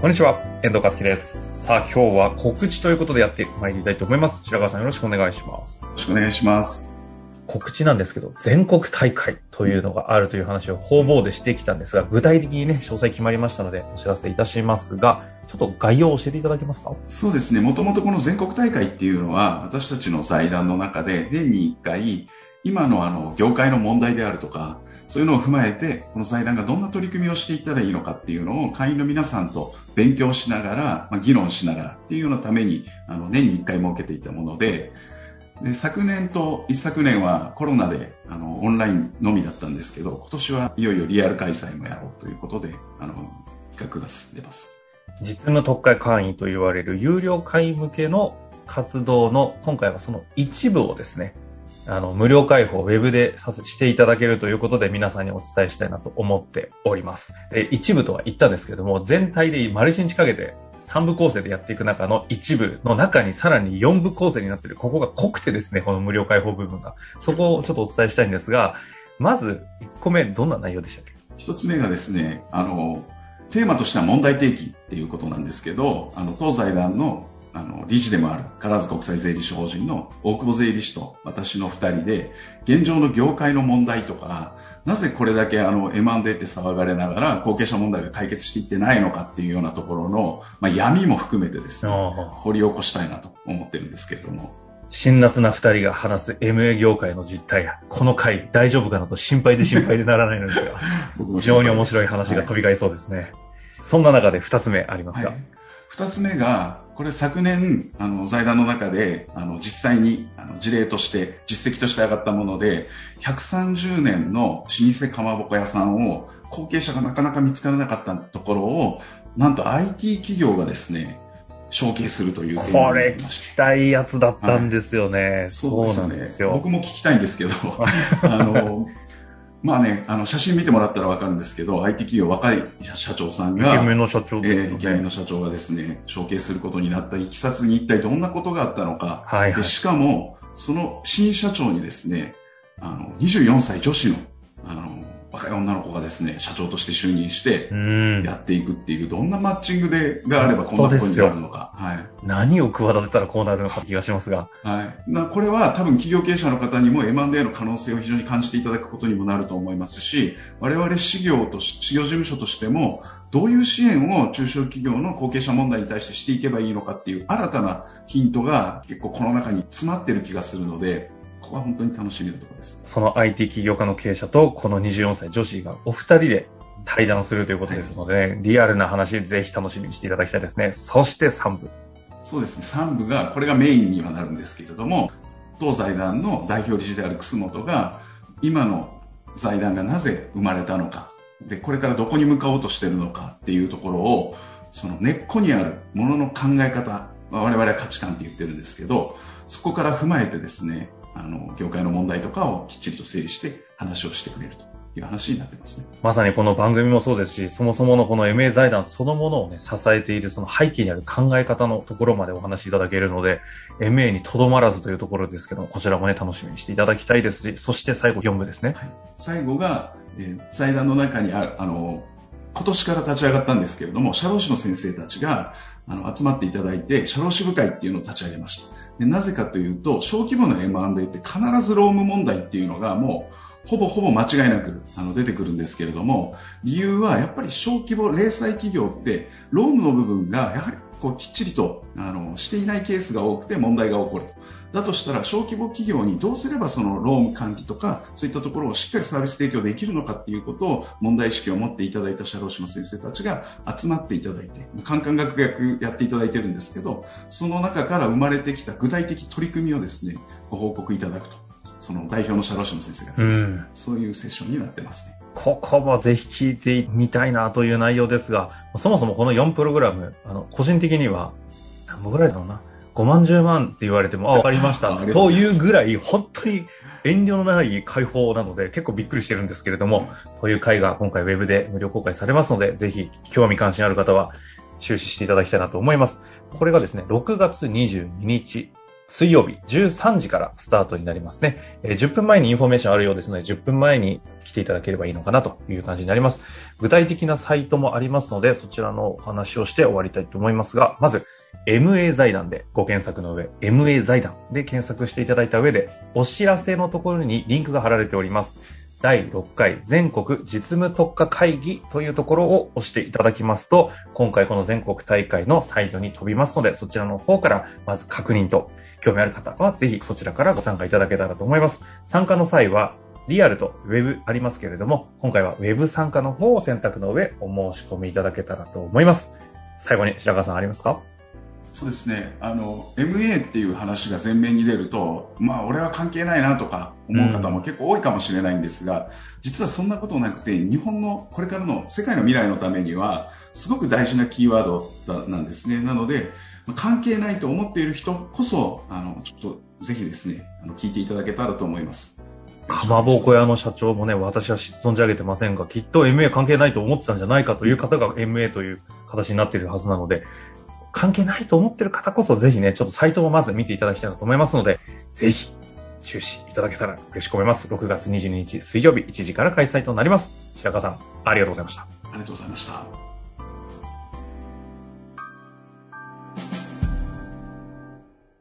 こんにちは、遠藤和樹です。さあ、今日は告知ということでやってまいりたいと思います。白川さんよろしくお願いします。よろしくお願いします。告知なんですけど、全国大会というのがあるという話を方々でしてきたんですが、具体的にね、詳細決まりましたので、お知らせいたしますが、ちょっと概要を教えていただけますか？そうですね。もともとこの全国大会っていうのは、私たちの財団の中で、年に1回、今のあの、業界の問題であるとか、そういうのを踏まえて、この財団がどんな取り組みをしていったらいいのかっていうのを会員の皆さんと勉強しながら、まあ、議論しながらっていうようなために、あの、年に1回設けていたもので、で昨年と一昨年はコロナであのオンラインのみだったんですけど、今年はいよいよリアル開催もやろうということで、あの、企画が進んでます。実務特会会員と言われる有料会員向けの活動の、今回はその一部をですね、あの、無料開放、ウェブでさせしていただけるということで皆さんにお伝えしたいなと思っております。で、一部とは言ったんですけども、全体で丸一日かけて3部構成でやっていく中の一部の中にさらに4部構成になっている、ここが濃くてですね、この無料開放部分が。そこをちょっとお伝えしたいんですが、まず1個目、どんな内容でしたっけ？1つ目がですね、あの、テーマとしては問題提起っていうことなんですけど、あの、東西団のあの、理事でもある、カラーズ国際税理士法人の大久保税理士と私の二人で、現状の業界の問題とか、なぜこれだけあの M&A って騒がれながら後継者問題が解決していってないのかっていうようなところの、まあ、闇も含めてですね、掘り起こしたいなと思ってるんですけれども。辛辣な二人が話す MA 業界の実態や、この回大丈夫かなと心配で心配でならないのですが、非常に面白い話が飛び交いそうですね。はい、そんな中で二つ目ありますか、はい二つ目が、これ昨年、あの、財団の中で、あの、実際に、あの、事例として、実績として上がったもので、130年の老舗かまぼこ屋さんを、後継者がなかなか見つからなかったところを、なんと IT 企業がですね、承継するという。これ聞きたいやつだったんですよね。はい、そうなんですよ。僕も聞きたいんですけど、あの、まあね、あの、写真見てもらったらわかるんですけど、IT 企業若い社長さんが、イケメンの社長ですね。えー、イケメンの社長がですね、承継することになったいきさつに一体どんなことがあったのか。はい、はい、でしかも、その新社長にですね、あの、24歳女子の、若い女の子がですね、社長として就任して、やっていくっていう、どんなマッチングで、があればこんなことになるのか。はい。何を企てたらこうなるのか気がしますが。はい。なこれは多分企業経営者の方にも M&A の可能性を非常に感じていただくことにもなると思いますし、我々事業とし、事業事務所としても、どういう支援を中小企業の後継者問題に対してしていけばいいのかっていう新たなヒントが結構この中に詰まってる気がするので、ここは本当に楽しみなところです。その IT 起業家の経営者とこの24歳女子がお二人で対談するということですので、はい、リアルな話ぜひ楽しみにしていただきたいですね。そして3部。そうですね、3部が、これがメインにはなるんですけれども、当財団の代表理事である楠本が、今の財団がなぜ生まれたのか、で、これからどこに向かおうとしてるのかっていうところを、その根っこにあるものの考え方、我々は価値観って言ってるんですけど、そこから踏まえてですね、あの、業界の問題とかをきっちりと整理して話をしてくれるという話になってますね。まさにこの番組もそうですし、そもそものこの MA 財団そのものをね、支えているその背景にある考え方のところまでお話しいただけるので、MA にとどまらずというところですけども、こちらもね、楽しみにしていただきたいですし、そして最後4部ですね。はい、最後が、えー、財団の中にある、あの、今年から立ち上がったんですけれども、社労士の先生たちがあの集まっていただいて、社労士部会っていうのを立ち上げました。でなぜかというと、小規模な M&A って必ず労務問題っていうのがもう、ほぼほぼ間違いなくあの出てくるんですけれども、理由はやっぱり小規模零細企業って労務の部分がやはりこうきっちりとあのしていないケースが多くて問題が起こると。だとしたら小規模企業にどうすればその労務管理とかそういったところをしっかりサービス提供できるのかっていうことを問題意識を持っていただいた社労士の先生たちが集まっていただいて、カンカン学学やっていただいてるんですけど、その中から生まれてきた具体的取り組みをですね、ご報告いただくと。その代表の社労士の先生がですね、うん、そういうセッションになってますね。ここもぜひ聞いてみたいなという内容ですが、そもそもこの4プログラム、あの、個人的には、何本ぐらいだろうな。5万10万って言われても、あ、わかりました。というぐらい、本当に遠慮のない解放なので、結構びっくりしてるんですけれども、という回が今回ウェブで無料公開されますので、ぜひ興味関心ある方は、注視していただきたいなと思います。これがですね、6月22日水曜日13時からスタートになりますね。えー10分前にインフォメーションあるようですので、10分前に来ていただければいいのかなという感じになります。具体的なサイトもありますので、そちらのお話をして終わりたいと思いますが、まず、MA 財団でご検索の上、MA 財団で検索していただいた上で、お知らせのところにリンクが貼られております。第6回全国実務特化会議というところを押していただきますと、今回この全国大会のサイトに飛びますので、そちらの方からまず確認と、興味ある方はぜひそちらからご参加いただけたらと思います。参加の際は、リアルとウェブありますけれども、今回はウェブ参加の方を選択の上、お申し込みいただけたらと思います。最後に白川さんありますか？そうですね。あの、MA っていう話が前面に出ると、まあ、俺は関係ないなとか思う方も結構多いかもしれないんですが、実はそんなことなくて、日本のこれからの世界の未来のためには、すごく大事なキーワードだなんですね。なので、まあ関係ないと思っている人こそ、あの、ちょっとぜひですね、あの聞いていただけたらと思います。かまぼこ屋の社長もね、私は存じ上げてませんが、きっと MA 関係ないと思ってたんじゃないかという方が MA という形になっているはずなので、関係ないと思ってる方こそぜひね、ちょっとサイトをまず見ていただきたいなと思いますので、ぜひ、注視いただけたら嬉しく思います。6月22日水曜日1時から開催となります。白川さん、ありがとうございました。ありがとうございました。